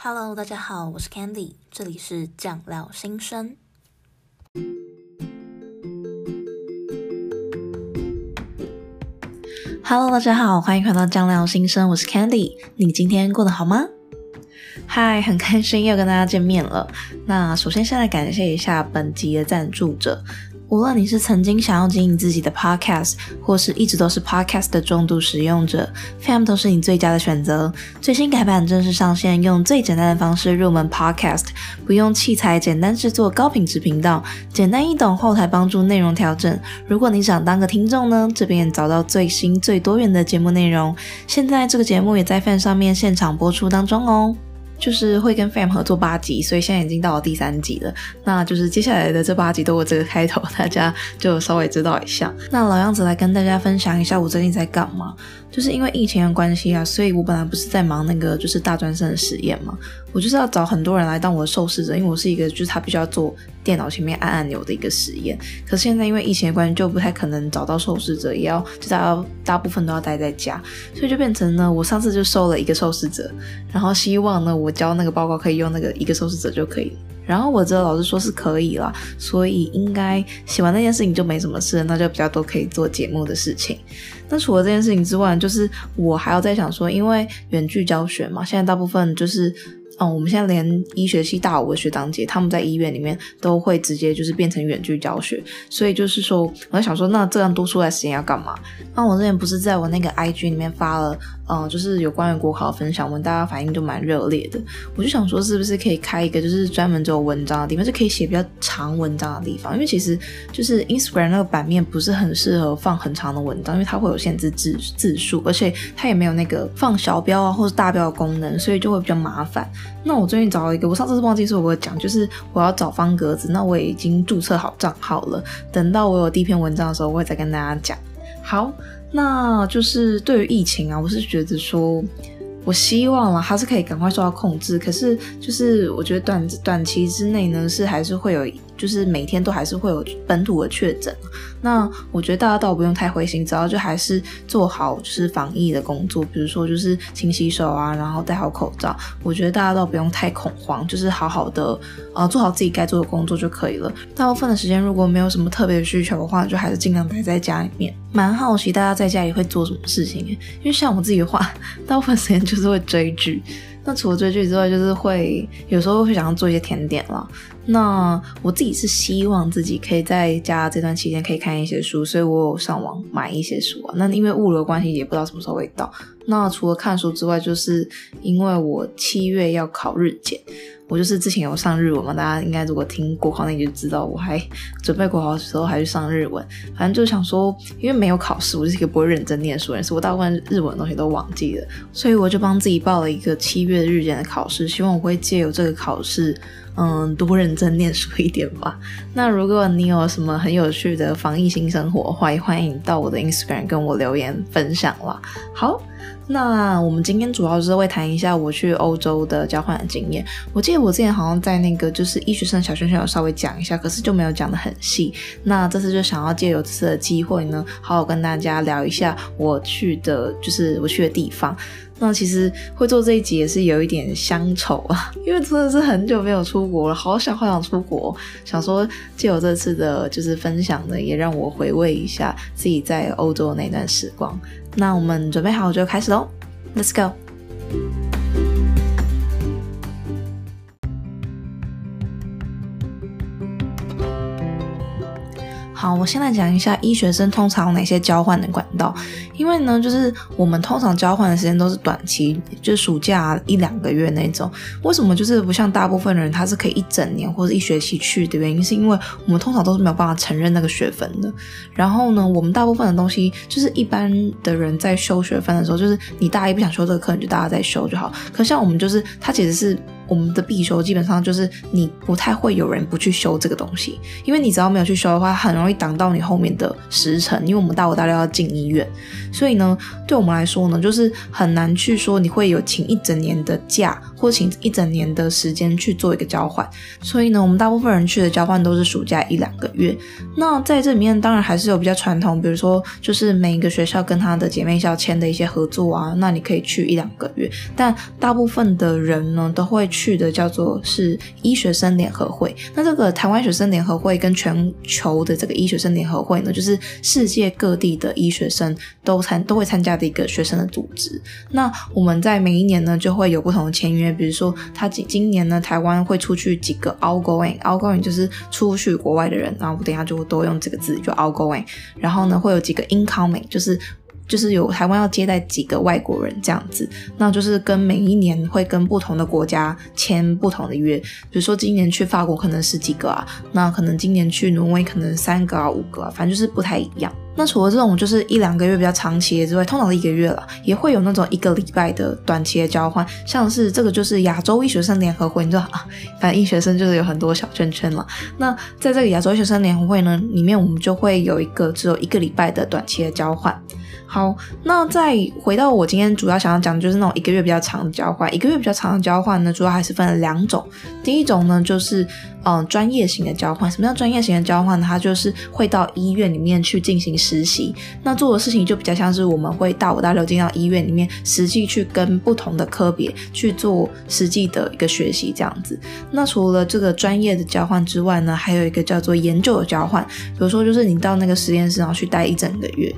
Hello，大家好，我是 Candy，这里是酱料新生。Hello，大家好，欢迎回到酱料新生，我是 Candy，你今天过得好吗？嗨，很开心又跟大家见面了。那首先先来感谢一下本集的赞助者。无论你是曾经想要经营自己的 podcast，或是一直都是 podcast 的重度使用者，FAM 都是你最佳的选择。最新改版正式上线，用最简单的方式入门 podcast，不用器材，简单制作高品质频道，简单易懂，后台帮助内容调整。如果你想当个听众呢，这边找到最新最多元的节目内容。现在这个节目也在 FAM 上面现场播出当中哦。就是会跟 FAM 合作八集，所以现在已经到了第三集了。那就是接下来的这八集都有这个开头，大家就稍微知道一下。那老样子来跟大家分享一下我最近在干嘛。就是因为疫情的关系啊，所以我本来不是在忙那个就是大专生的实验嘛，我就是要找很多人来当我的受试者，因为我是一个就是他必须要做电脑前面按按钮的一个实验。可是现在因为疫情的关系，就不太可能找到受试者，也要就大家大部分都要待在家，所以就变成呢，我上次就收了一个受试者，然后希望呢我交那个报告可以用那个一个受试者就可以。然后我知道老师说是可以啦，所以应该写完那件事情就没什么事，那就比较多可以做节目的事情。那除了这件事情之外，就是我还要再想说，因为远距教学嘛，现在大部分就是。嗯，我们现在连医学系大五的学长姐，他们在医院里面都会直接就是变成远距教学，所以就是说，我在想说，那这样多出来时间要干嘛？那我之前不是在我那个 IG 里面发了，嗯，就是有关于国考的分享文，我大家反应就蛮热烈的。我就想说，是不是可以开一个就是专门做文章的地方，就可以写比较长文章的地方？因为其实就是 Instagram 那个版面不是很适合放很长的文章，因为它会有限制字字数，而且它也没有那个放小标啊或者大标的功能，所以就会比较麻烦。那我最近找了一个，我上次是忘记说我讲，就是我要找方格子，那我已经注册好账号了。等到我有第一篇文章的时候，我会再跟大家讲。好，那就是对于疫情啊，我是觉得说，我希望啊，它是可以赶快受到控制。可是就是我觉得短短期之内呢，是还是会有。就是每天都还是会有本土的确诊，那我觉得大家倒不用太灰心，只要就还是做好就是防疫的工作，比如说就是勤洗手啊，然后戴好口罩。我觉得大家倒不用太恐慌，就是好好的呃做好自己该做的工作就可以了。大部分的时间如果没有什么特别的需求的话，就还是尽量待在家里面。蛮好奇大家在家里会做什么事情，因为像我自己的话，大部分时间就是会追剧。那除了追剧之外，就是会有时候会想要做一些甜点啦。那我自己是希望自己可以在家这段期间可以看一些书，所以我有上网买一些书啊。那因为物流关系，也不知道什么时候会到。那除了看书之外，就是因为我七月要考日检。我就是之前有上日文嘛，大家应该如果听国考那你就知道，我还准备国考的时候还去上日文，反正就想说，因为没有考试，我就是一个不会认真念书的人，所以我大部分日文的东西都忘记了，所以我就帮自己报了一个七月日检的考试，希望我会借由这个考试，嗯，多认真念书一点吧。那如果你有什么很有趣的防疫新生活欢迎，欢迎到我的 Instagram 跟我留言分享啦。好。那我们今天主要是会谈一下我去欧洲的交换的经验。我记得我之前好像在那个就是医学生小圈圈有稍微讲一下，可是就没有讲得很细。那这次就想要借由这次的机会呢，好好跟大家聊一下我去的，就是我去的地方。那其实会做这一集也是有一点乡愁啊，因为真的是很久没有出国了，好想好想出国。想说借由这次的就是分享呢，也让我回味一下自己在欧洲的那段时光。那我们准备好就开始喽，Let's go。好，我先来讲一下医学生通常有哪些交换的管道。因为呢，就是我们通常交换的时间都是短期，就是暑假一两个月那种。为什么就是不像大部分的人他是可以一整年或者一学期去的原因，是因为我们通常都是没有办法承认那个学分的。然后呢，我们大部分的东西就是一般的人在修学分的时候，就是你大一不想修这个课，你就大家在修就好。可像我们就是，它其实是。我们的必修基本上就是你不太会有人不去修这个东西，因为你只要没有去修的话，很容易挡到你后面的时辰。因为我们大五大六要进医院，所以呢，对我们来说呢，就是很难去说你会有请一整年的假或请一整年的时间去做一个交换。所以呢，我们大部分人去的交换都是暑假一两个月。那在这里面，当然还是有比较传统，比如说就是每一个学校跟他的姐妹校签的一些合作啊，那你可以去一两个月。但大部分的人呢，都会去的叫做是医学生联合会。那这个台湾学生联合会跟全球的这个医学生联合会呢，就是世界各地的医学生都参都会参加的一个学生的组织。那我们在每一年呢，就会有不同的签约，比如说他今今年呢，台湾会出去几个 outgoing，outgoing 就是出去国外的人，然后我等下就多用这个字，就 outgoing。然后呢，会有几个 incoming，就是。就是有台湾要接待几个外国人这样子，那就是跟每一年会跟不同的国家签不同的约，比如说今年去法国可能十几个啊，那可能今年去挪威可能三个啊五个啊，反正就是不太一样。那除了这种就是一两个月比较长期的之外，通常是一个月了，也会有那种一个礼拜的短期的交换，像是这个就是亚洲医学生联合会，你知道啊，反正医学生就是有很多小圈圈了。那在这个亚洲医学生联合会呢里面，我们就会有一个只有一个礼拜的短期的交换。好，那再回到我今天主要想要讲的就是那种一个月比较长的交换。一个月比较长的交换呢，主要还是分了两种。第一种呢，就是嗯专业型的交换。什么叫专业型的交换呢？它就是会到医院里面去进行实习。那做的事情就比较像是我们会大五大六进到医院里面，实际去跟不同的科别去做实际的一个学习这样子。那除了这个专业的交换之外呢，还有一个叫做研究的交换。比如说，就是你到那个实验室然后去待一整个月。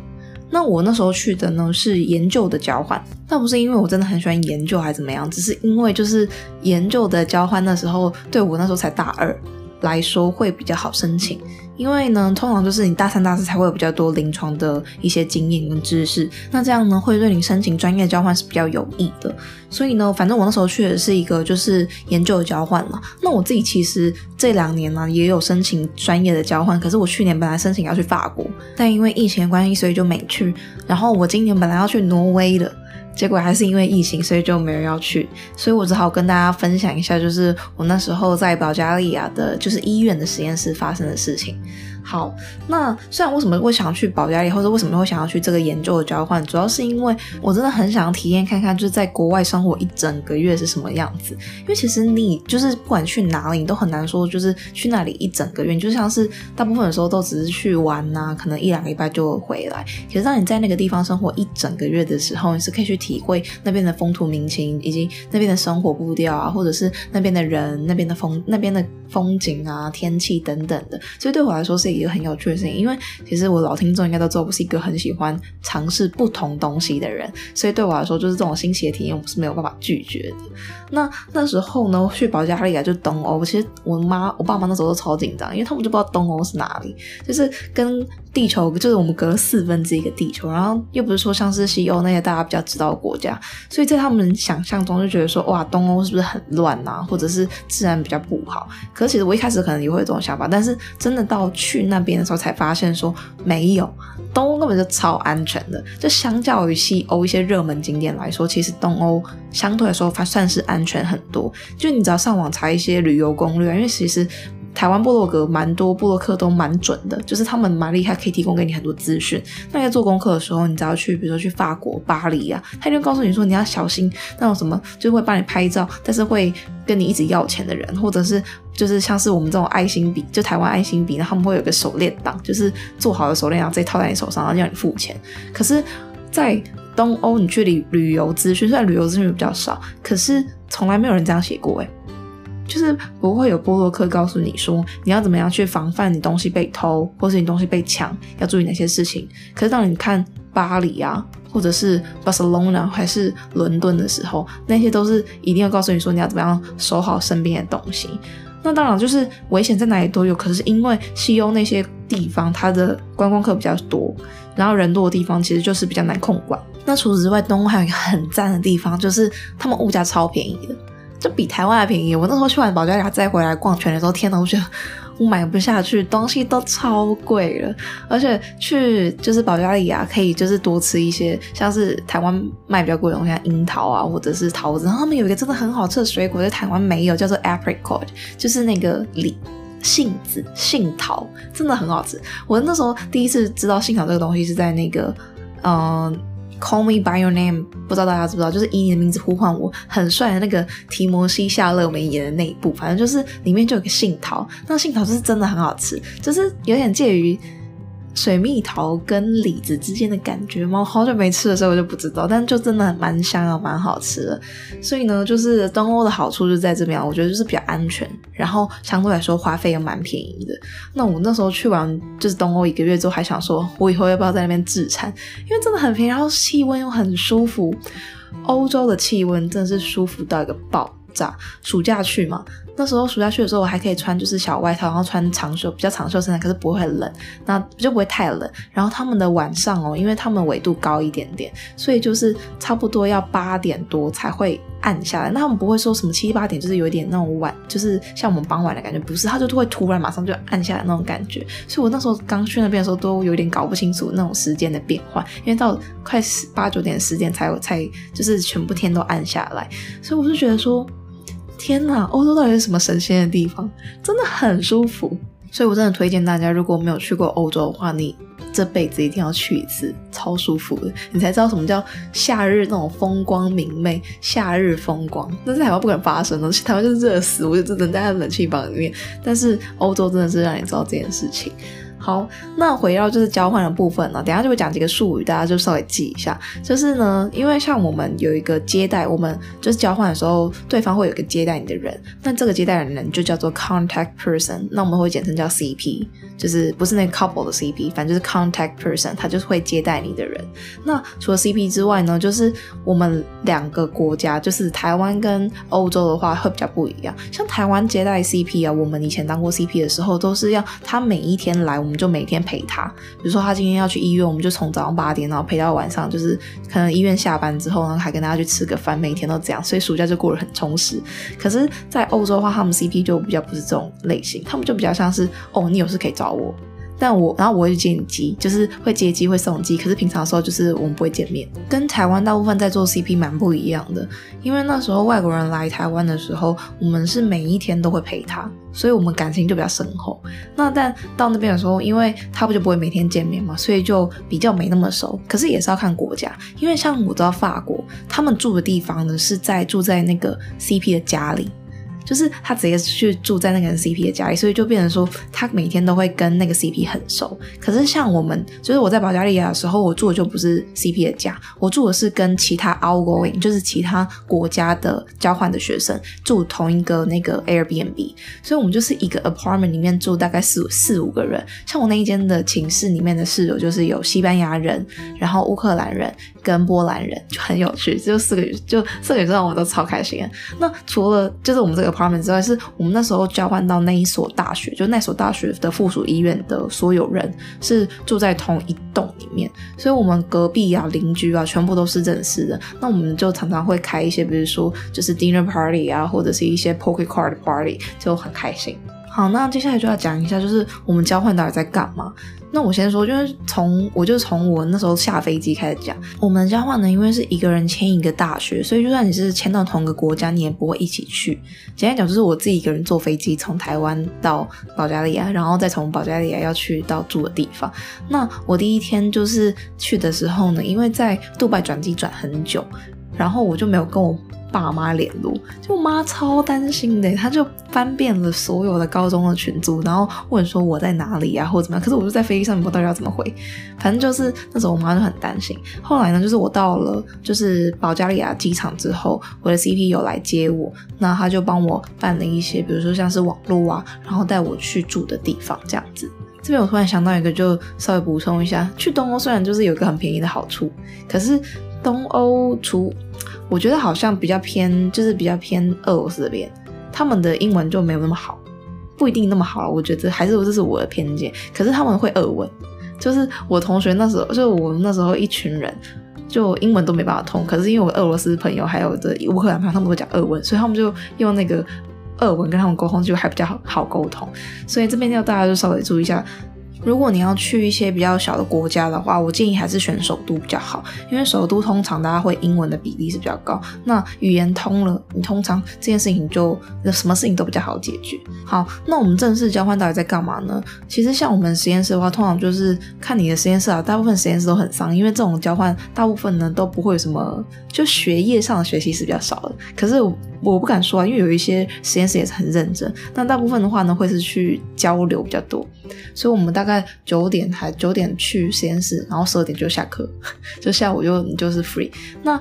那我那时候去的呢是研究的交换，倒不是因为我真的很喜欢研究还是怎么样，只是因为就是研究的交换那时候对我那时候才大二来说会比较好申请。因为呢，通常就是你大三、大四才会有比较多临床的一些经验跟知识，那这样呢，会对你申请专业交换是比较有益的。所以呢，反正我那时候去的是一个就是研究的交换了。那我自己其实这两年呢也有申请专业的交换，可是我去年本来申请要去法国，但因为疫情的关系，所以就没去。然后我今年本来要去挪威的。结果还是因为疫情，所以就没人要去，所以我只好跟大家分享一下，就是我那时候在保加利亚的，就是医院的实验室发生的事情。好，那虽然为什么会想要去保加利亚，或者为什么会想要去这个研究的交换，主要是因为我真的很想体验看看，就是在国外生活一整个月是什么样子。因为其实你就是不管去哪里，你都很难说就是去那里一整个月，你就像是大部分的时候都只是去玩呐、啊，可能一两个礼拜就回来。其实当你在那个地方生活一整个月的时候，你是可以去体会那边的风土民情，以及那边的生活步调啊，或者是那边的人、那边的风、那边的风景啊、天气等等的。所以对我来说是一。一个很有趣的事情，因为其实我老听众应该都知道，我是一个很喜欢尝试不同东西的人，所以对我来说，就是这种新奇的体验，我是没有办法拒绝的。那那时候呢，去保加利亚就东欧，其实我妈、我爸妈那时候都超紧张，因为他们就不知道东欧是哪里，就是跟地球，就是我们隔了四分之一个地球，然后又不是说像是西欧那些大家比较知道的国家，所以在他们想象中就觉得说，哇，东欧是不是很乱啊，或者是治安比较不好？可是其实我一开始可能也会有这种想法，但是真的到去那边的时候才发现说，没有，东欧根本就超安全的，就相较于西欧一些热门景点来说，其实东欧相对来说还算是安全很多。就你只要上网查一些旅游攻略，因为其实。台湾部落格蛮多，部落客都蛮准的，就是他们蛮厉害，可以提供给你很多资讯。那在做功课的时候，你只要去，比如说去法国巴黎啊，他就告诉你说你要小心那种什么，就会帮你拍照，但是会跟你一直要钱的人，或者是就是像是我们这种爱心笔，就台湾爱心笔，然后他们会有个手链档，就是做好的手链，然后再套在你手上，然后让你付钱。可是，在东欧，你去旅旅游资讯，虽然旅游资讯比较少，可是从来没有人这样写过诶。就是不会有波洛克告诉你说你要怎么样去防范你东西被偷，或是你东西被抢，要注意哪些事情。可是当你看巴黎啊，或者是巴塞隆纳还是伦敦的时候，那些都是一定要告诉你说你要怎么样守好身边的东西。那当然就是危险在哪里都有，可是因为西欧那些地方它的观光客比较多，然后人多的地方其实就是比较难控管。那除此之外，东欧还有一个很赞的地方，就是他们物价超便宜的。就比台湾还便宜。我那时候去完保加利亚再回来逛全的时候，天呐，我觉得我买不下去，东西都超贵了。而且去就是保加利亚可以就是多吃一些，像是台湾卖比较贵的东西，像樱桃啊或者是桃子。然后他们有一个真的很好吃的水果，在台湾没有，叫做 apricot，就是那个李杏子杏桃，真的很好吃。我那时候第一次知道杏桃这个东西是在那个嗯。Call Me by Your Name，不知道大家知不知道，就是以你的名字呼唤我，很帅的那个提摩西夏勒梅演的那一部，反正就是里面就有个杏桃，那杏桃是真的很好吃，就是有点介于。水蜜桃跟李子之间的感觉吗？好久没吃的时候我就不知道，但就真的蛮香啊，蛮好吃的。所以呢，就是东欧的好处就在这边，我觉得就是比较安全，然后相对来说花费又蛮便宜的。那我那时候去完就是东欧一个月之后，还想说我以后要不要在那边置产，因为真的很便宜，然后气温又很舒服。欧洲的气温真的是舒服到一个爆炸。暑假去嘛。那时候暑假去的时候，我还可以穿就是小外套，然后穿长袖，比较长袖身材，可是不会很冷，那就不会太冷。然后他们的晚上哦，因为他们纬度高一点点，所以就是差不多要八点多才会暗下来。那他们不会说什么七八点，就是有一点那种晚，就是像我们傍晚的感觉，不是，他就会突然马上就暗下来那种感觉。所以我那时候刚去那边的时候，都有点搞不清楚那种时间的变换，因为到快十八九点十点才有才就是全部天都暗下来，所以我就觉得说。天哪，欧洲到底是什么神仙的地方？真的很舒服，所以我真的推荐大家，如果没有去过欧洲的话，你这辈子一定要去一次，超舒服的，你才知道什么叫夏日那种风光明媚，夏日风光，那在台湾不可能发生的，台湾就是热死，我就只能待在冷气房里面。但是欧洲真的是让你知道这件事情。好，那回到就是交换的部分呢，等下就会讲几个术语，大家就稍微记一下。就是呢，因为像我们有一个接待，我们就是交换的时候，对方会有一个接待你的人，那这个接待的人就叫做 contact person，那我们会简称叫 CP，就是不是那个 couple 的 CP，反正就是 contact person，他就是会接待你的人。那除了 CP 之外呢，就是我们两个国家，就是台湾跟欧洲的话会比较不一样。像台湾接待 CP 啊，我们以前当过 CP 的时候，都是要他每一天来。我们就每天陪他，比如说他今天要去医院，我们就从早上八点，然后陪到晚上，就是可能医院下班之后呢，还跟大家去吃个饭，每天都这样，所以暑假就过得很充实。可是，在欧洲的话，他们 CP 就比较不是这种类型，他们就比较像是哦，你有事可以找我。但我，然后我会去接你机，就是会接机会送机，可是平常的时候就是我们不会见面，跟台湾大部分在做 CP 蛮不一样的。因为那时候外国人来台湾的时候，我们是每一天都会陪他，所以我们感情就比较深厚。那但到那边的时候，因为他不就不会每天见面嘛，所以就比较没那么熟。可是也是要看国家，因为像我知道法国，他们住的地方呢是在住在那个 CP 的家里。就是他直接去住在那个 CP 的家里，所以就变成说他每天都会跟那个 CP 很熟。可是像我们，就是我在保加利亚的时候，我住的就不是 CP 的家，我住的是跟其他 outgoing，就是其他国家的交换的学生住同一个那个 Airbnb，所以我们就是一个 apartment 里面住大概四四五个人。像我那一间的寝室里面的室友就是有西班牙人，然后乌克兰人跟波兰人，就很有趣，就四个就四个女生，我都超开心。那除了就是我们这个。之外，是我们那时候交换到那一所大学，就那所大学的附属医院的所有人是住在同一栋里面，所以我们隔壁啊、邻居啊，全部都是认识的。那我们就常常会开一些，比如说就是 dinner party 啊，或者是一些 poker card party，就很开心。好，那接下来就要讲一下，就是我们交换到底在干嘛。那我先说，就是从我就从我那时候下飞机开始讲。我们交换呢，因为是一个人签一个大学，所以就算你是签到同一个国家，你也不会一起去。简单讲，就是我自己一个人坐飞机从台湾到保加利亚，然后再从保加利亚要去到住的地方。那我第一天就是去的时候呢，因为在杜拜转机转很久，然后我就没有跟我。爸妈联络，就我妈超担心的，她就翻遍了所有的高中的群组，然后问说我在哪里、啊，或者怎么样。可是我就在飞机上面，不知道要怎么回。反正就是那时候我妈就很担心。后来呢，就是我到了就是保加利亚机场之后，我的 CP 有来接我，那他就帮我办了一些，比如说像是网络啊，然后带我去住的地方这样子。这边我突然想到一个，就稍微补充一下，去东欧虽然就是有一个很便宜的好处，可是东欧除我觉得好像比较偏，就是比较偏俄罗斯这边，他们的英文就没有那么好，不一定那么好。我觉得还是这是我的偏见。可是他们会俄文，就是我同学那时候，就我们那时候一群人，就英文都没办法通。可是因为我俄罗斯朋友还有的乌克兰朋友，他们会讲俄文，所以他们就用那个俄文跟他们沟通，就还比较好沟通。所以这边要大家就稍微注意一下。如果你要去一些比较小的国家的话，我建议还是选首都比较好，因为首都通常大家会英文的比例是比较高。那语言通了，你通常这件事情就什么事情都比较好解决。好，那我们正式交换到底在干嘛呢？其实像我们实验室的话，通常就是看你的实验室啊，大部分实验室都很丧，因为这种交换大部分呢都不会有什么，就学业上的学习是比较少的。可是我不敢说啊，因为有一些实验室也是很认真，那大部分的话呢会是去交流比较多，所以我们大概。九点还九点去实验室，然后十二点就下课，就下午就就是 free。那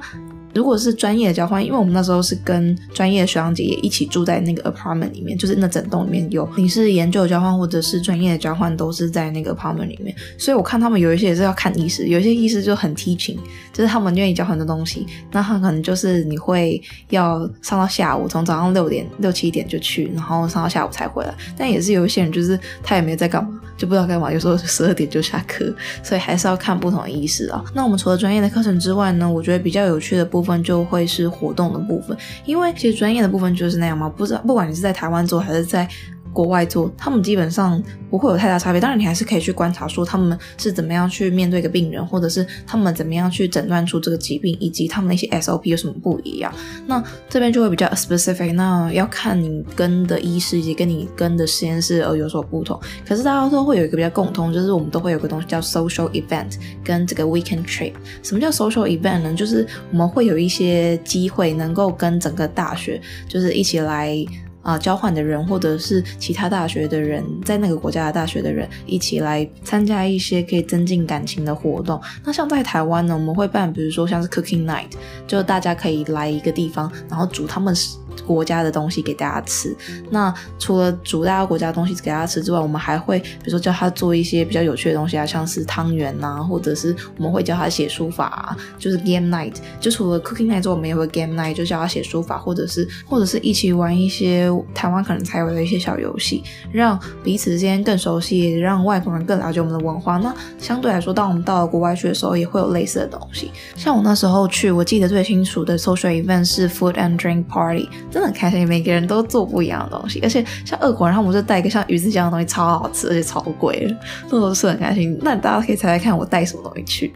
如果是专业的交换，因为我们那时候是跟专业的学长姐也一起住在那个 apartment 里面，就是那整栋里面有你是研究交换或者是专业的交换，都是在那个 apartment 里面。所以我看他们有一些也是要看医师，有一些医师就很 teaching，就是他们愿意教很多东西。那他可能就是你会要上到下午，从早上六点六七点就去，然后上到下午才回来。但也是有一些人就是他也没在干嘛，就不知道干嘛，有时候十二点就下课，所以还是要看不同的医师啊。那我们除了专业的课程之外呢，我觉得比较有趣的部。部分就会是活动的部分，因为其实专业的部分就是那样嘛，不知道不管你是在台湾做还是在。国外做，他们基本上不会有太大差别。当然，你还是可以去观察，说他们是怎么样去面对一个病人，或者是他们怎么样去诊断出这个疾病，以及他们那些 SOP 有什么不一样。那这边就会比较 specific，那要看你跟的医师以及跟你跟的实验室而有所不同。可是大家都会有一个比较共通，就是我们都会有个东西叫 social event 跟这个 weekend trip。什么叫 social event 呢？就是我们会有一些机会能够跟整个大学就是一起来。啊，交换的人或者是其他大学的人，在那个国家的大学的人一起来参加一些可以增进感情的活动。那像在台湾呢，我们会办，比如说像是 Cooking Night，就大家可以来一个地方，然后煮他们国家的东西给大家吃。那除了煮大家国家的东西给大家吃之外，我们还会比如说教他做一些比较有趣的东西啊，像是汤圆呐，或者是我们会教他写书法啊，就是 Game Night。就除了 Cooking Night 之外，我们也会 Game Night，就教他写书法，或者是或者是一起玩一些台湾可能才有的一些小游戏，让彼此之间更熟悉，让外国人更了解我们的文化。那相对来说，当我们到了国外去的时候，也会有类似的东西。像我那时候去，我记得最清楚的 social event 是 Food and Drink Party。真的很开心，每个人都做不一样的东西，而且像俄国人，他们就带一个像鱼子酱的东西，超好吃，而且超贵的，那时候是很开心。那大家可以猜猜看，我带什么东西去？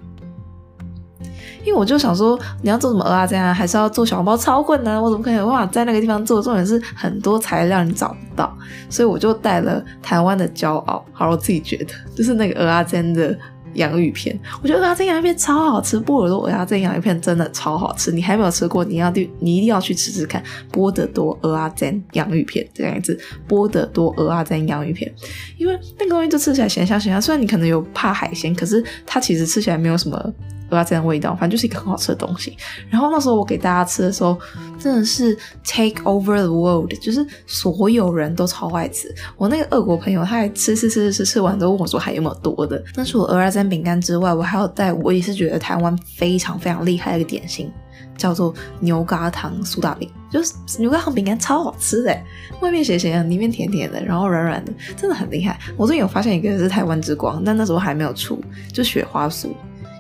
因为我就想说，你要做什么蚵仔煎啊，还是要做小笼包，超困难，我怎么可能有办法在那个地方做？重点是很多材料你找不到，所以我就带了台湾的骄傲，好，我自己觉得就是那个蚵仔煎的。洋芋片，我觉得阿珍洋芋片超好吃，波尔多阿珍洋芋片真的超好吃，你还没有吃过，你要去，你一定要去吃吃看。波德多阿珍洋芋片这样子，波德多阿珍洋芋片，因为那个东西就吃起来咸香咸香，虽然你可能有怕海鲜，可是它其实吃起来没有什么。蚵仔煎的味道，反正就是一个很好吃的东西。然后那时候我给大家吃的时候，真的是 take over the world，就是所有人都超爱吃。我那个俄国朋友，他还吃吃吃吃吃，完都问我说还有没有多的。那除了蚵仔煎饼干之外，我还有带我也是觉得台湾非常非常厉害的一个点心，叫做牛轧糖苏打饼。就是牛轧糖饼干超好吃的，外面咸咸的，里面甜甜的，然后软软的，真的很厉害。我最近有发现一个是台湾之光，但那时候还没有出，就雪花酥。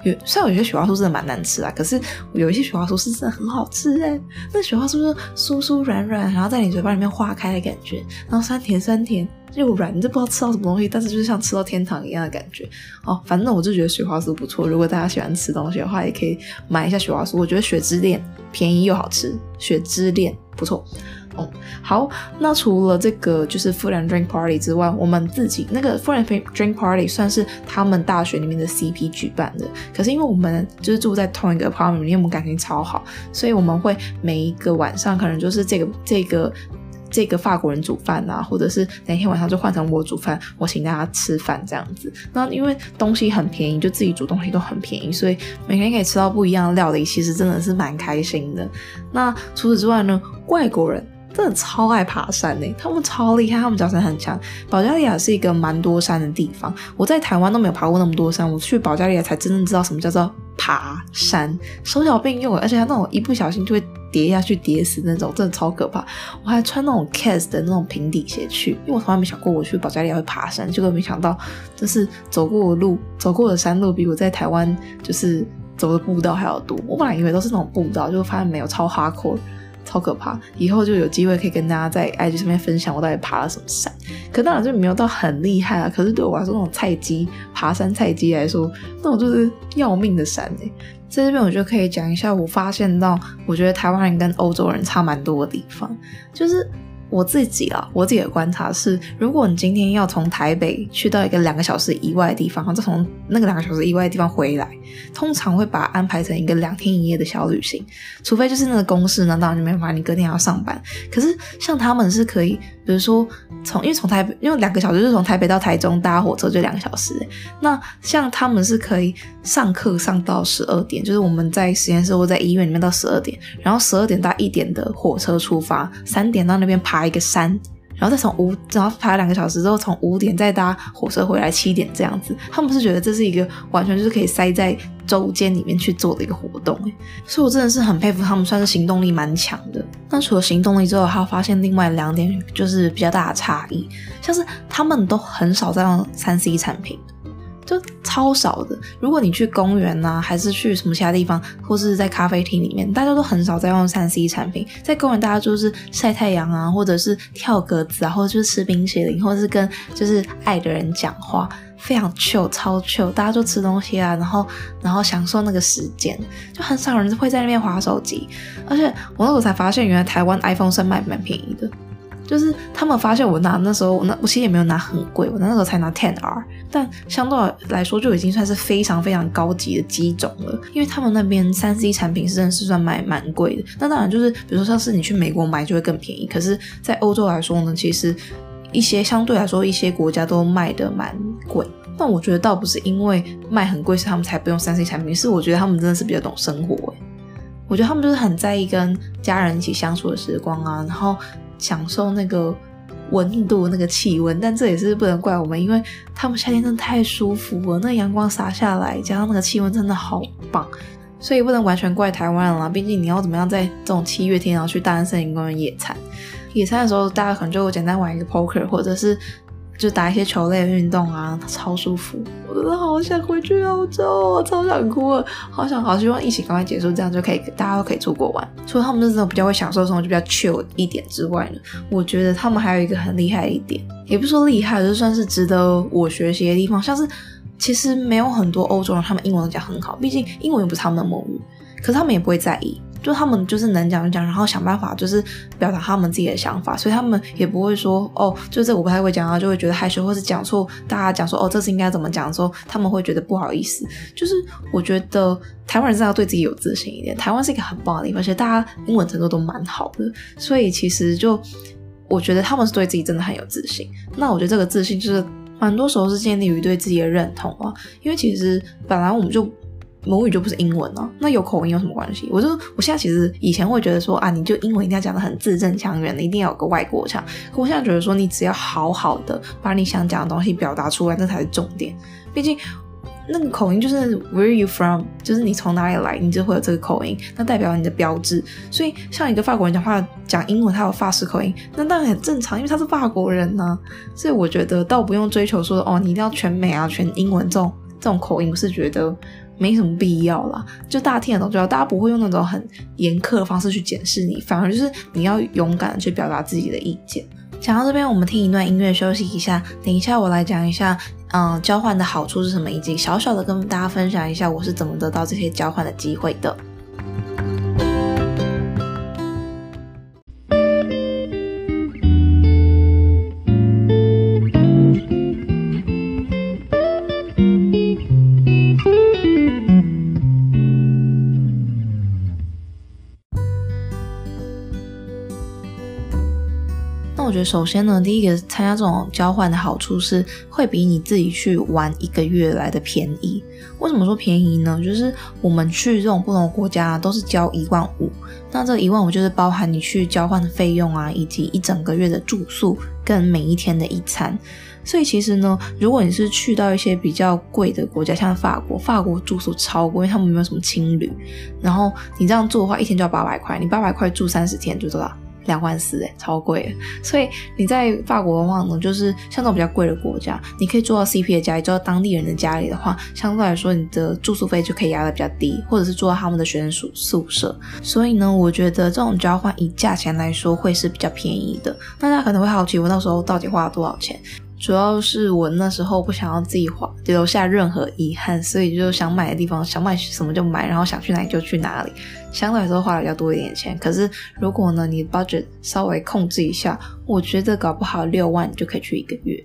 有，虽然有些雪花酥真的蛮难吃啊，可是有一些雪花酥是真的很好吃哎。那雪花酥是酥酥软软，然后在你嘴巴里面化开的感觉，然后酸甜酸甜又软，你就不知道吃到什么东西，但是就是像吃到天堂一样的感觉哦。反正我就觉得雪花酥不错，如果大家喜欢吃东西的话，也可以买一下雪花酥。我觉得雪之恋便宜又好吃，雪之恋不错。哦，好，那除了这个就是 food and drink party 之外，我们自己那个 food and drink party 算是他们大学里面的 CP 举办的。可是因为我们就是住在同一个 apartment 里面，我们感情超好，所以我们会每一个晚上可能就是这个这个这个法国人煮饭啊，或者是哪天晚上就换成我煮饭，我请大家吃饭这样子。那因为东西很便宜，就自己煮东西都很便宜，所以每天可以吃到不一样的料理，其实真的是蛮开心的。那除此之外呢，外国人。真的超爱爬山呢，他们超厉害，他们脚程很强。保加利亚是一个蛮多山的地方，我在台湾都没有爬过那么多山，我去保加利亚才真正知道什么叫做爬山，手脚并用，而且他那种一不小心就会跌下去跌死那种，真的超可怕。我还穿那种 cas 的那种平底鞋去，因为我从来没想过我去保加利亚会爬山，结果没想到就是走过的路，走过的山路比我在台湾就是走的步道还要多。我本来以为都是那种步道，就发现没有，超 hardcore。超可怕。以后就有机会可以跟大家在 IG 上面分享我到底爬了什么山。可当然就没有到很厉害啊。可是对我来说，那种菜鸡爬山菜鸡来说，那种就是要命的山哎。在这边我就可以讲一下，我发现到我觉得台湾人跟欧洲人差蛮多的地方，就是。我自己啊，我自己的观察是，如果你今天要从台北去到一个两个小时以外的地方，然后再从那个两个小时以外的地方回来，通常会把它安排成一个两天一夜的小旅行，除非就是那个公事呢，当然就没办法，你隔天还要上班。可是像他们是可以，比如说从，因为从台北，因为两个小时就是从台北到台中搭火车就两个小时，那像他们是可以上课上到十二点，就是我们在实验室或在医院里面到十二点，然后十二点到一点的火车出发，三点到那边爬。一个山，然后再从五，然后爬两个小时之后，从五点再搭火车回来七点这样子。他们是觉得这是一个完全就是可以塞在周间里面去做的一个活动，所以我真的是很佩服他们，算是行动力蛮强的。那除了行动力之后，还有发现另外两点就是比较大的差异，像是他们都很少在用三 C 产品。就超少的。如果你去公园呐、啊，还是去什么其他地方，或是在咖啡厅里面，大家都很少在用三 C 产品。在公园，大家就是晒太阳啊，或者是跳格子啊，或者就是吃冰淇淋，或者是跟就是爱的人讲话，非常 chill，超 chill。大家就吃东西啊，然后然后享受那个时间，就很少人会在那边划手机。而且我那时候才发现，原来台湾 iPhone 是卖蛮便宜的。就是他们发现我拿那时候，我那我其实也没有拿很贵，我那时候才拿 10R，但相对来说就已经算是非常非常高级的机种了。因为他们那边三 C 产品是真的是算卖蛮贵的。那当然就是比如说像是你去美国买就会更便宜，可是在欧洲来说呢，其实一些相对来说一些国家都卖的蛮贵。但我觉得倒不是因为卖很贵，是他们才不用三 C 产品，是我觉得他们真的是比较懂生活。我觉得他们就是很在意跟家人一起相处的时光啊，然后。享受那个温度、那个气温，但这也是不能怪我们，因为他们夏天真的太舒服了，那阳光洒下来，加上那个气温真的好棒，所以不能完全怪台湾人啦。毕竟你要怎么样在这种七月天然后去大安森林公园野餐？野餐的时候，大家可能就简单玩一个 poker，或者是。就打一些球类的运动啊，超舒服！我真的好想回去欧洲，我超想哭了，好想好希望疫情赶快结束，这样就可以大家都可以出国玩。除了他们这种比较会享受生活，就比较 chill 一点之外呢，我觉得他们还有一个很厉害的一点，也不说厉害，就算是值得我学习的地方。像是其实没有很多欧洲人，他们英文讲很好，毕竟英文又不是他们的母语，可是他们也不会在意。就他们就是能讲就讲，然后想办法就是表达他们自己的想法，所以他们也不会说哦，就这我不太会讲啊，就会觉得害羞，或是讲错，大家讲说哦，这次应该怎么讲的时候，他们会觉得不好意思。就是我觉得台湾人真的要对自己有自信一点，台湾是一个很棒的地方，而且大家英文程度都蛮好的，所以其实就我觉得他们是对自己真的很有自信。那我觉得这个自信就是蛮多时候是建立于对自己的认同啊，因为其实本来我们就。母语就不是英文哦，那有口音有什么关系？我就我现在其实以前会觉得说啊，你就英文一定要讲得很字正腔圆的，一定要有个外国腔。可我现在觉得说，你只要好好的把你想讲的东西表达出来，那才是重点。毕竟那个口音就是 Where are you from？就是你从哪里来，你就会有这个口音，那代表你的标志。所以像一个法国人讲话讲英文，他有法式口音，那当然很正常，因为他是法国人呢、啊。所以我觉得倒不用追求说哦，你一定要全美啊，全英文这种这种口音，我是觉得。没什么必要啦，就大家听得懂就好，大家不会用那种很严苛的方式去检视你，反而就是你要勇敢的去表达自己的意见。讲到这边，我们听一段音乐休息一下，等一下我来讲一下，嗯，交换的好处是什么，以及小小的跟大家分享一下我是怎么得到这些交换的机会的。首先呢，第一个参加这种交换的好处是会比你自己去玩一个月来的便宜。为什么说便宜呢？就是我们去这种不同的国家都是交一万五，那这一万五就是包含你去交换的费用啊，以及一整个月的住宿跟每一天的一餐。所以其实呢，如果你是去到一些比较贵的国家，像法国，法国住宿超贵，因为他们没有什么青旅，然后你这样做的话，一天就要八百块，你八百块住三十天就多少？两万四诶，超贵。所以你在法国的话呢，就是像这种比较贵的国家，你可以住到 CP 的家里，住到当地人的家里的话，相对来说你的住宿费就可以压得比较低，或者是住到他们的学生宿宿舍。所以呢，我觉得这种交换以价钱来说会是比较便宜的。大家可能会好奇，我那时候到底花了多少钱？主要是我那时候不想要自己花留下任何遗憾，所以就想买的地方想买什么就买，然后想去哪里就去哪里。相对来说花了比较多一点钱，可是如果呢你 budget 稍微控制一下，我觉得搞不好六万就可以去一个月。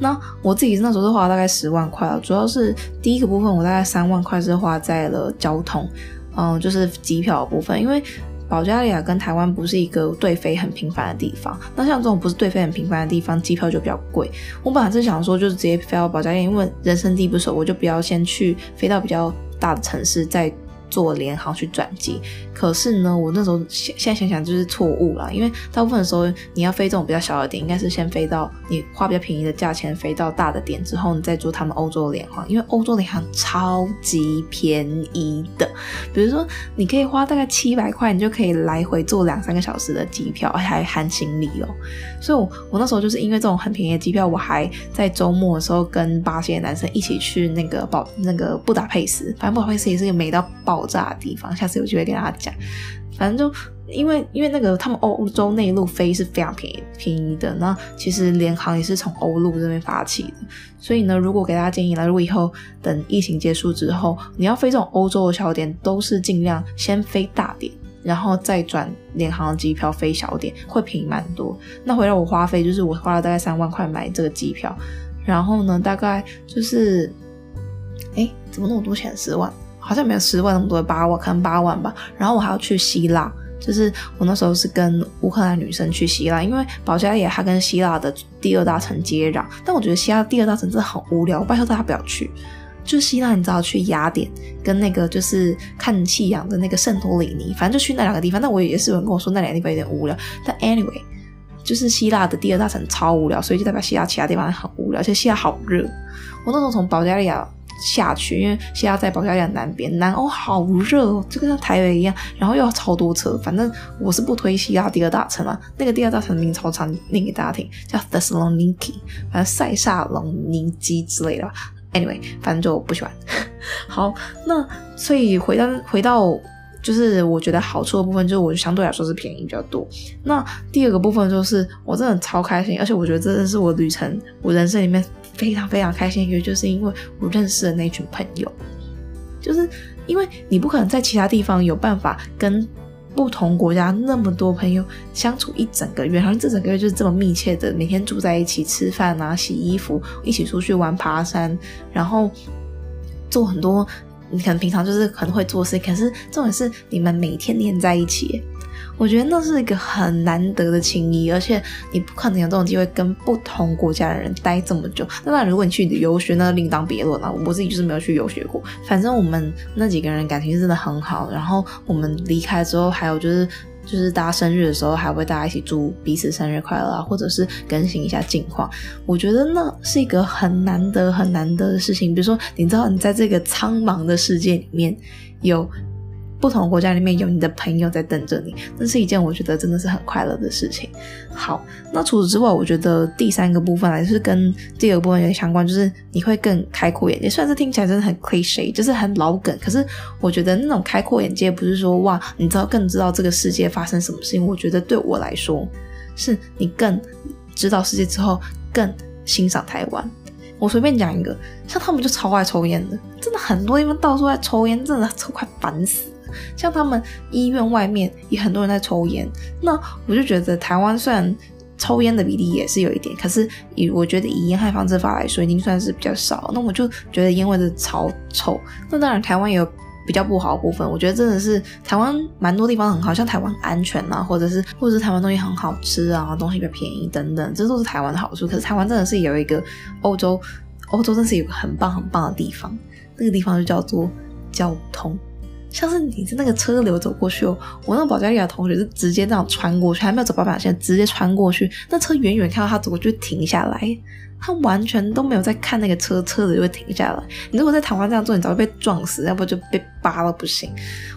那我自己那时候是花了大概十万块了，主要是第一个部分我大概三万块是花在了交通，嗯，就是机票的部分，因为。保加利亚跟台湾不是一个对飞很频繁的地方，那像这种不是对飞很频繁的地方，机票就比较贵。我本来是想说，就是直接飞到保加利亚，因为人生地不熟，我就不要先去飞到比较大的城市再。坐联航去转机，可是呢，我那时候现现在想想就是错误了，因为大部分的时候你要飞这种比较小的点，应该是先飞到你花比较便宜的价钱飞到大的点之后，你再坐他们欧洲的联航，因为欧洲联航超级便宜的，比如说你可以花大概七百块，你就可以来回坐两三个小时的机票，还含行李哦。所以我，我我那时候就是因为这种很便宜的机票，我还在周末的时候跟巴西的男生一起去那个保那个布达佩斯，反正布达佩斯也是一个美到爆。爆炸的地方，下次有机会跟大家讲。反正就因为因为那个他们欧洲内陆飞是非常便宜便宜的，那其实联航也是从欧陆这边发起的。所以呢，如果给大家建议呢，如果以后等疫情结束之后，你要飞这种欧洲的小点，都是尽量先飞大点，然后再转联航的机票飞小点，会便宜蛮多。那回来我花费就是我花了大概三万块买这个机票，然后呢，大概就是，哎，怎么那么多钱？十万。好像没有十万那么多，八万可能八万吧。然后我还要去希腊，就是我那时候是跟乌克兰女生去希腊，因为保加利亚它跟希腊的第二大城接壤。但我觉得希腊第二大城真的很无聊，我拜托大家不要去。就希腊，你知道去雅典跟那个就是看夕阳的那个圣托里尼，反正就去那两个地方。但我也是有人跟我说那两个地方有点无聊。但 anyway，就是希腊的第二大城超无聊，所以就代表希腊其他地方很无聊，而且希腊好热。我那时候从保加利亚。下去，因为希腊在保加利亚南边，南欧好热哦，就跟台北一样，然后又要超多车。反正我是不推希腊第二大城了，那个第二大城名超长，念给大家听，叫 Thessaloniki，反正塞萨隆尼基之类的。Anyway，反正就不喜欢。好，那所以回到回到。就是我觉得好处的部分，就是我相对来说是便宜比较多。那第二个部分就是我真的超开心，而且我觉得真的是我旅程，我人生里面非常非常开心的一个，就是因为我认识了那群朋友。就是因为你不可能在其他地方有办法跟不同国家那么多朋友相处一整个月，然后这整个月就是这么密切的，每天住在一起吃饭啊、洗衣服，一起出去玩、爬山，然后做很多。你可能平常就是可能会做事，可是重点是你们每天黏在一起，我觉得那是一个很难得的情谊，而且你不可能有这种机会跟不同国家的人待这么久。那当然，如果你去游学，那另当别论了。我自己就是没有去游学过，反正我们那几个人感情真的很好。然后我们离开之后，还有就是。就是大家生日的时候，还会大家一起祝彼此生日快乐啊，或者是更新一下近况。我觉得那是一个很难得、很难得的事情。比如说，你知道你在这个苍茫的世界里面有。不同国家里面有你的朋友在等着你，那是一件我觉得真的是很快乐的事情。好，那除此之外，我觉得第三个部分还是跟第二个部分有点相关，就是你会更开阔眼界。虽然这听起来真的很 cliche，就是很老梗，可是我觉得那种开阔眼界不是说哇，你知道更知道这个世界发生什么事情。我觉得对我来说，是你更知道世界之后更欣赏台湾。我随便讲一个，像他们就超爱抽烟的，真的很多地方到处在抽烟，真的抽快烦死。像他们医院外面也很多人在抽烟，那我就觉得台湾虽然抽烟的比例也是有一点，可是以我觉得以烟害防治法来说，已经算是比较少。那我就觉得烟味的超臭。那当然台湾也有比较不好的部分，我觉得真的是台湾蛮多地方很好，像台湾安全啊，或者是或者是台湾东西很好吃啊，东西比较便宜等等，这都是台湾的好处。可是台湾真的是有一个欧洲，欧洲真是有个很棒很棒的地方，那个地方就叫做交通。像是你在那个车流走过去哦，我那个保加利亚同学是直接这样穿过去，还没有走斑马线，直接穿过去，那车远远看到他走过去停下来。他完全都没有在看那个车，车子就会停下来。你如果在台湾这样做，你早就被撞死，要不就被扒了不行。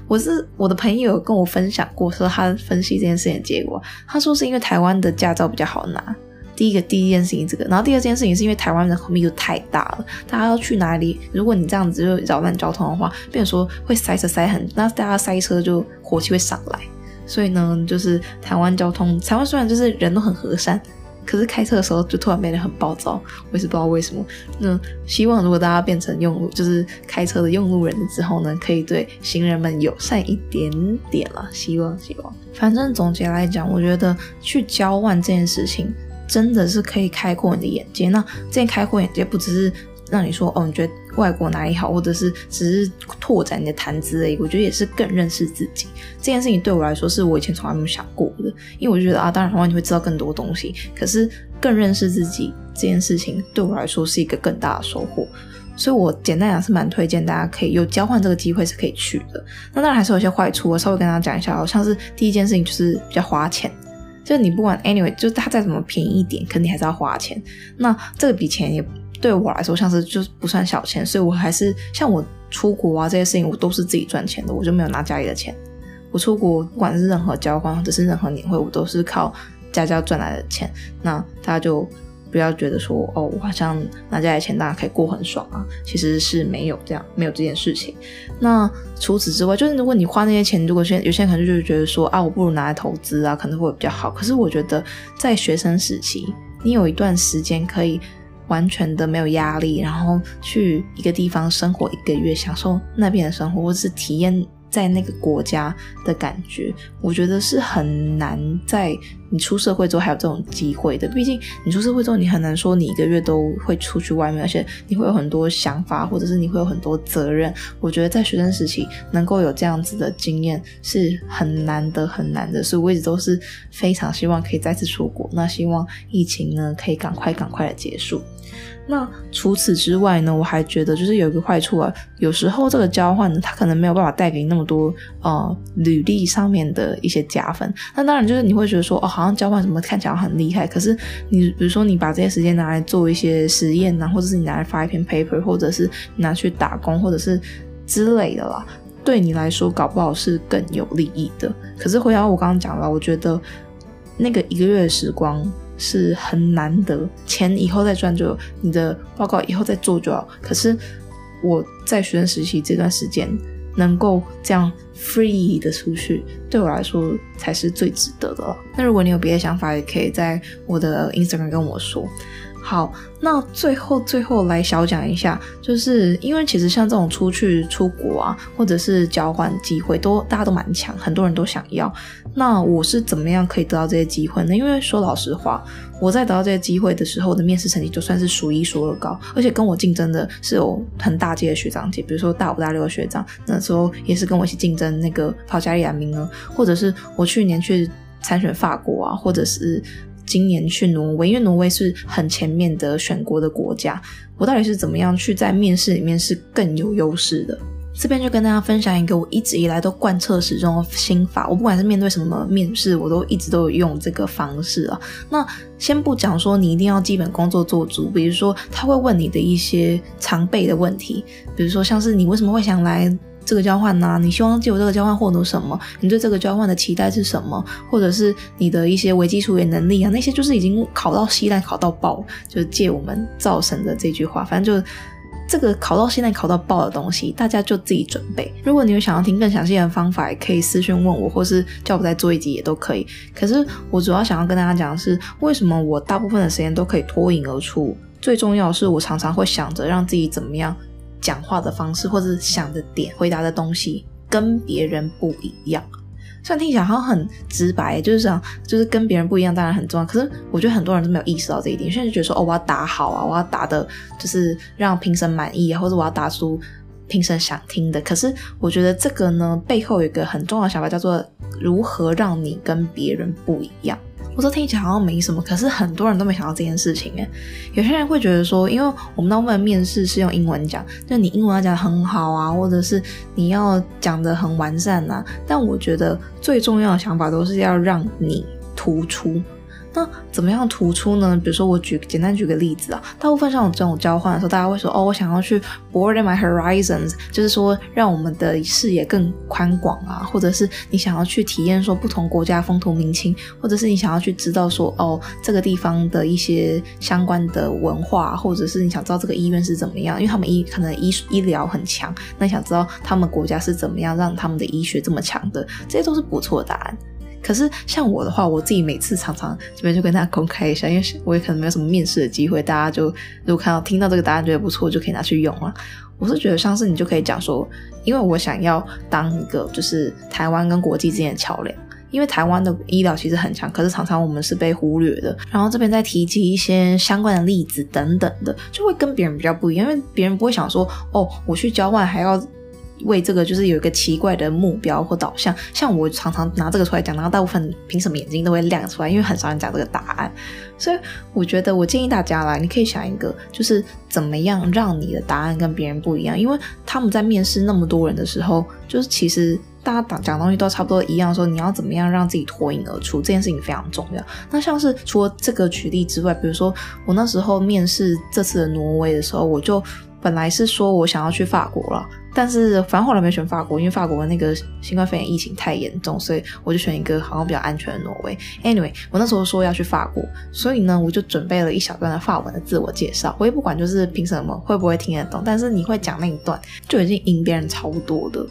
我是我的朋友跟我分享过，说他分析这件事情的结果，他说是因为台湾的驾照比较好拿。第一个第一件事情这个，然后第二件事情是因为台湾人口密度太大了，大家要去哪里？如果你这样子就扰乱交通的话，变说会塞车塞很，那大家塞车就火气会上来。所以呢，就是台湾交通，台湾虽然就是人都很和善。可是开车的时候就突然变得很暴躁，我也是不知道为什么。那希望如果大家变成用路，就是开车的用路人之后呢，可以对行人们友善一点点了。希望希望。反正总结来讲，我觉得去交换这件事情真的是可以开阔你的眼界。那这件开阔眼界不只是。让你说哦，你觉得外国哪里好，或者是只是拓展你的谈资而已。我觉得也是更认识自己这件事情，对我来说是我以前从来没有想过的。因为我就觉得啊，当然的话你会知道更多东西，可是更认识自己这件事情对我来说是一个更大的收获。所以我简单讲是蛮推荐大家可以有交换这个机会是可以去的。那当然还是有些坏处，我稍微跟大家讲一下，好像是第一件事情就是比较花钱，就你不管 anyway，就是它再怎么便宜一点，肯定还是要花钱。那这笔钱也。对我来说，像是就不算小钱，所以我还是像我出国啊这些事情，我都是自己赚钱的，我就没有拿家里的钱。我出国不管是任何交换或者是任何年会，我都是靠家教赚来的钱。那大家就不要觉得说哦，我好像拿家里钱，大家可以过很爽啊，其实是没有这样，没有这件事情。那除此之外，就是如果你花那些钱，如果现有些人可能就是觉得说啊，我不如拿来投资啊，可能会比较好。可是我觉得在学生时期，你有一段时间可以。完全的没有压力，然后去一个地方生活一个月，享受那边的生活，或是体验在那个国家的感觉，我觉得是很难在你出社会之后还有这种机会的。毕竟你出社会之后，你很难说你一个月都会出去外面，而且你会有很多想法，或者是你会有很多责任。我觉得在学生时期能够有这样子的经验是很难得很难的，所以我一直都是非常希望可以再次出国。那希望疫情呢可以赶快赶快的结束。那除此之外呢，我还觉得就是有一个坏处啊，有时候这个交换呢，它可能没有办法带给你那么多呃履历上面的一些加分。那当然就是你会觉得说，哦，好像交换什么看起来很厉害，可是你比如说你把这些时间拿来做一些实验啊，或者是你拿来发一篇 paper，或者是拿去打工，或者是之类的啦，对你来说搞不好是更有利益的。可是回到我刚刚讲了，我觉得那个一个月的时光。是很难得，钱以后再赚就，你的报告以后再做就好。可是我在学生时期这段时间能够这样 free 的出去，对我来说才是最值得的。那如果你有别的想法，也可以在我的 Instagram 跟我说。好，那最后最后来小讲一下，就是因为其实像这种出去出国啊，或者是交换机会，都大家都蛮强，很多人都想要。那我是怎么样可以得到这些机会呢？因为说老实话，我在得到这些机会的时候，我的面试成绩就算是数一数二高，而且跟我竞争的是有很大届的学长姐，比如说大五大六的学长，那时候也是跟我一起竞争那个保加利亚名额，或者是我去年去参选法国啊，或者是。今年去挪威，因为挪威是很前面的选国的国家。我到底是怎么样去在面试里面是更有优势的？这边就跟大家分享一个我一直以来都贯彻始终的心法。我不管是面对什么面试，我都一直都有用这个方式啊。那先不讲说你一定要基本工作做足，比如说他会问你的一些常备的问题，比如说像是你为什么会想来。这个交换呢、你希望借由这个交换获得什么？你对这个交换的期待是什么？或者是你的一些危机处理能力啊？那些就是已经考到稀烂、考到爆，就是借我们造神的这句话。反正就这个考到稀烂、考到爆的东西，大家就自己准备。如果你有想要听更详细的方法，也可以私讯问我，或是叫我再做一集也都可以。可是我主要想要跟大家讲的是，为什么我大部分的时间都可以脱颖而出？最重要的是，我常常会想着让自己怎么样。讲话的方式或者是想的点、回答的东西跟别人不一样，虽然听起来好像很直白，就是这样，就是跟别人不一样，当然很重要。可是我觉得很多人都没有意识到这一点，现在就觉得说，哦，我要答好啊，我要答的，就是让评审满意啊，或者我要答出评审想听的。可是我觉得这个呢，背后有一个很重要的想法，叫做如何让你跟别人不一样。我说听起来好像没什么，可是很多人都没想到这件事情诶。有些人会觉得说，因为我们大部分面试是用英文讲，那你英文要讲得很好啊，或者是你要讲得很完善、啊。但我觉得最重要的想法都是要让你突出。那怎么样突出呢？比如说，我举简单举个例子啊，大部分像我这种交换的时候，大家会说，哦，我想要去 broaden my horizons，就是说让我们的视野更宽广啊，或者是你想要去体验说不同国家风土民情，或者是你想要去知道说，哦，这个地方的一些相关的文化，或者是你想知道这个医院是怎么样，因为他们医可能医医疗很强，那你想知道他们国家是怎么样让他们的医学这么强的，这些都是不错的答案。可是像我的话，我自己每次常常这边就跟大家公开一下，因为我也可能没有什么面试的机会，大家就如果看到听到这个答案觉得不错，就可以拿去用了。我是觉得像是你就可以讲说，因为我想要当一个就是台湾跟国际之间的桥梁，因为台湾的医疗其实很强，可是常常我们是被忽略的。然后这边再提及一些相关的例子等等的，就会跟别人比较不一样，因为别人不会想说哦，我去交换还要。为这个就是有一个奇怪的目标或导向，像我常常拿这个出来讲，然后大部分凭什么眼睛都会亮出来，因为很少人讲这个答案，所以我觉得我建议大家啦，你可以想一个，就是怎么样让你的答案跟别人不一样，因为他们在面试那么多人的时候，就是其实大家讲讲东西都差不多一样，说你要怎么样让自己脱颖而出，这件事情非常重要。那像是除了这个举例之外，比如说我那时候面试这次的挪威的时候，我就。本来是说我想要去法国了，但是反正后来没选法国，因为法国那个新冠肺炎疫情太严重，所以我就选一个好像比较安全的挪威。Anyway，我那时候说要去法国，所以呢，我就准备了一小段的法文的自我介绍。我也不管就是凭什么会不会听得懂，但是你会讲那一段就已经赢别人超多的。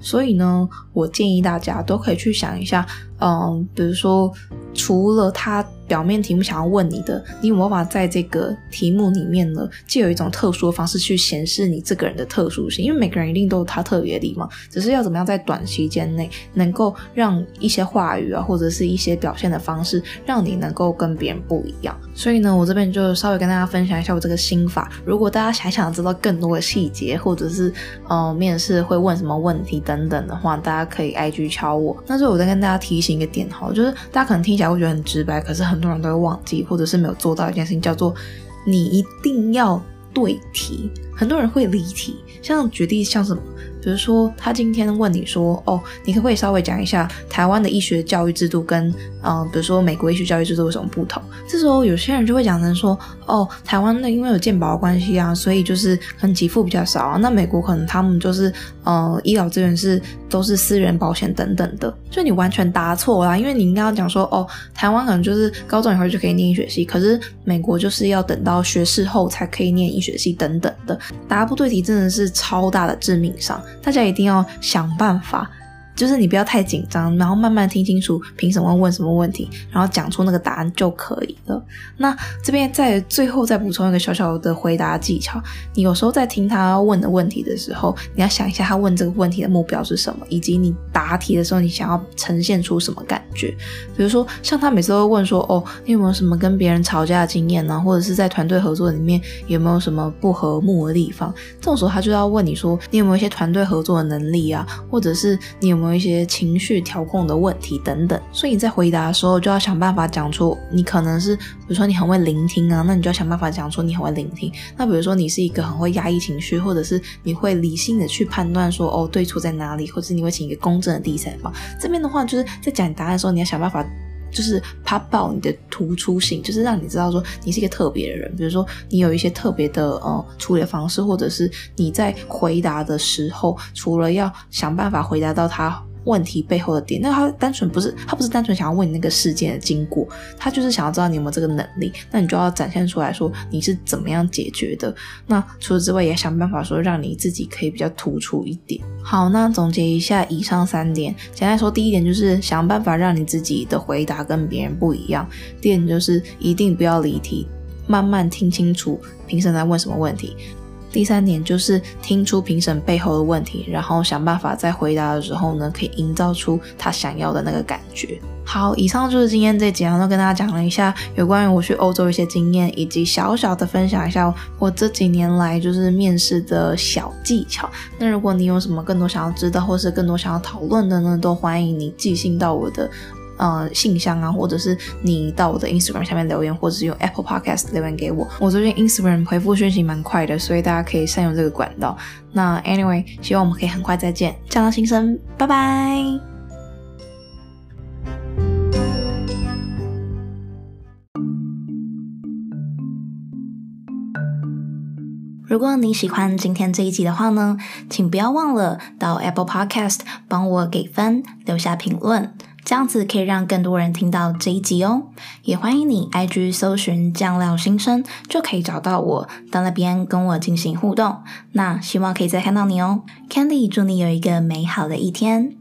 所以呢，我建议大家都可以去想一下，嗯，比如说除了他。表面题目想要问你的，你有没有办法在这个题目里面呢，借有一种特殊的方式去显示你这个人的特殊性？因为每个人一定都有他特别的地方，只是要怎么样在短期间内能够让一些话语啊，或者是一些表现的方式，让你能够跟别人不一样。所以呢，我这边就稍微跟大家分享一下我这个心法。如果大家还想知道更多的细节，或者是呃面试会问什么问题等等的话，大家可以 IG 敲我。那所以我再跟大家提醒一个点哈，就是大家可能听起来会觉得很直白，可是很。多人都会忘记，或者是没有做到一件事情，叫做你一定要对题。很多人会离题，像举例像什么？比如说，他今天问你说：“哦，你可不可以稍微讲一下台湾的医学教育制度跟嗯、呃，比如说美国医学教育制度有什么不同？”这时候有些人就会讲成说：“哦，台湾的因为有健保的关系啊，所以就是可能给付比较少啊。那美国可能他们就是呃医疗资源是都是私人保险等等的。”就你完全答错啦，因为你应该要讲说：“哦，台湾可能就是高中以后就可以念医学系，可是美国就是要等到学士后才可以念医学系等等的。”答不对题真的是超大的致命伤。大家一定要想办法，就是你不要太紧张，然后慢慢听清楚凭什么问什么问题，然后讲出那个答案就可以了。那这边在最后再补充一个小小的回答技巧，你有时候在听他问的问题的时候，你要想一下他问这个问题的目标是什么，以及你答题的时候你想要呈现出什么感觉。比如说，像他每次都会问说：“哦，你有没有什么跟别人吵架的经验呢？或者是在团队合作里面有没有什么不和睦的地方？”这种时候他就要问你说：“你有没有一些团队合作的能力啊？或者是你有没有一些情绪调控的问题等等？”所以你在回答的时候就要想办法讲出你可能是，比如说你很会聆听啊，那你就要想办法讲出你很会聆听。那比如说你是一个很会压抑情绪，或者是你会理性的去判断说：“哦，对错在哪里？”或者你会请一个公正的第三方。这边的话就是在讲答案的时候，你要想办法。就是他爆你的突出性，就是让你知道说你是一个特别的人，比如说你有一些特别的呃处理方式，或者是你在回答的时候，除了要想办法回答到他。问题背后的点，那他单纯不是，他不是单纯想要问你那个事件的经过，他就是想要知道你有没有这个能力，那你就要展现出来说你是怎么样解决的。那除此之外，也想办法说让你自己可以比较突出一点。好，那总结一下以上三点，简单说，第一点就是想办法让你自己的回答跟别人不一样；第二点就是一定不要离题，慢慢听清楚评审在问什么问题。第三点就是听出评审背后的问题，然后想办法在回答的时候呢，可以营造出他想要的那个感觉。好，以上就是今天这集，然后跟大家讲了一下有关于我去欧洲一些经验，以及小小的分享一下我这几年来就是面试的小技巧。那如果你有什么更多想要知道，或是更多想要讨论的呢，都欢迎你寄信到我的。呃信箱啊，或者是你到我的 Instagram 下面留言，或者是用 Apple Podcast 留言给我。我最近 Instagram 回复讯息蛮快的，所以大家可以善用这个管道。那 Anyway，希望我们可以很快再见。酱料心声，拜拜。如果你喜欢今天这一集的话呢，请不要忘了到 Apple Podcast 帮我给分，留下评论，这样子可以让更多人听到这一集哦。也欢迎你 IG 搜寻酱料新生，就可以找到我，到那边跟我进行互动。那希望可以再看到你哦。Candy 祝你有一个美好的一天。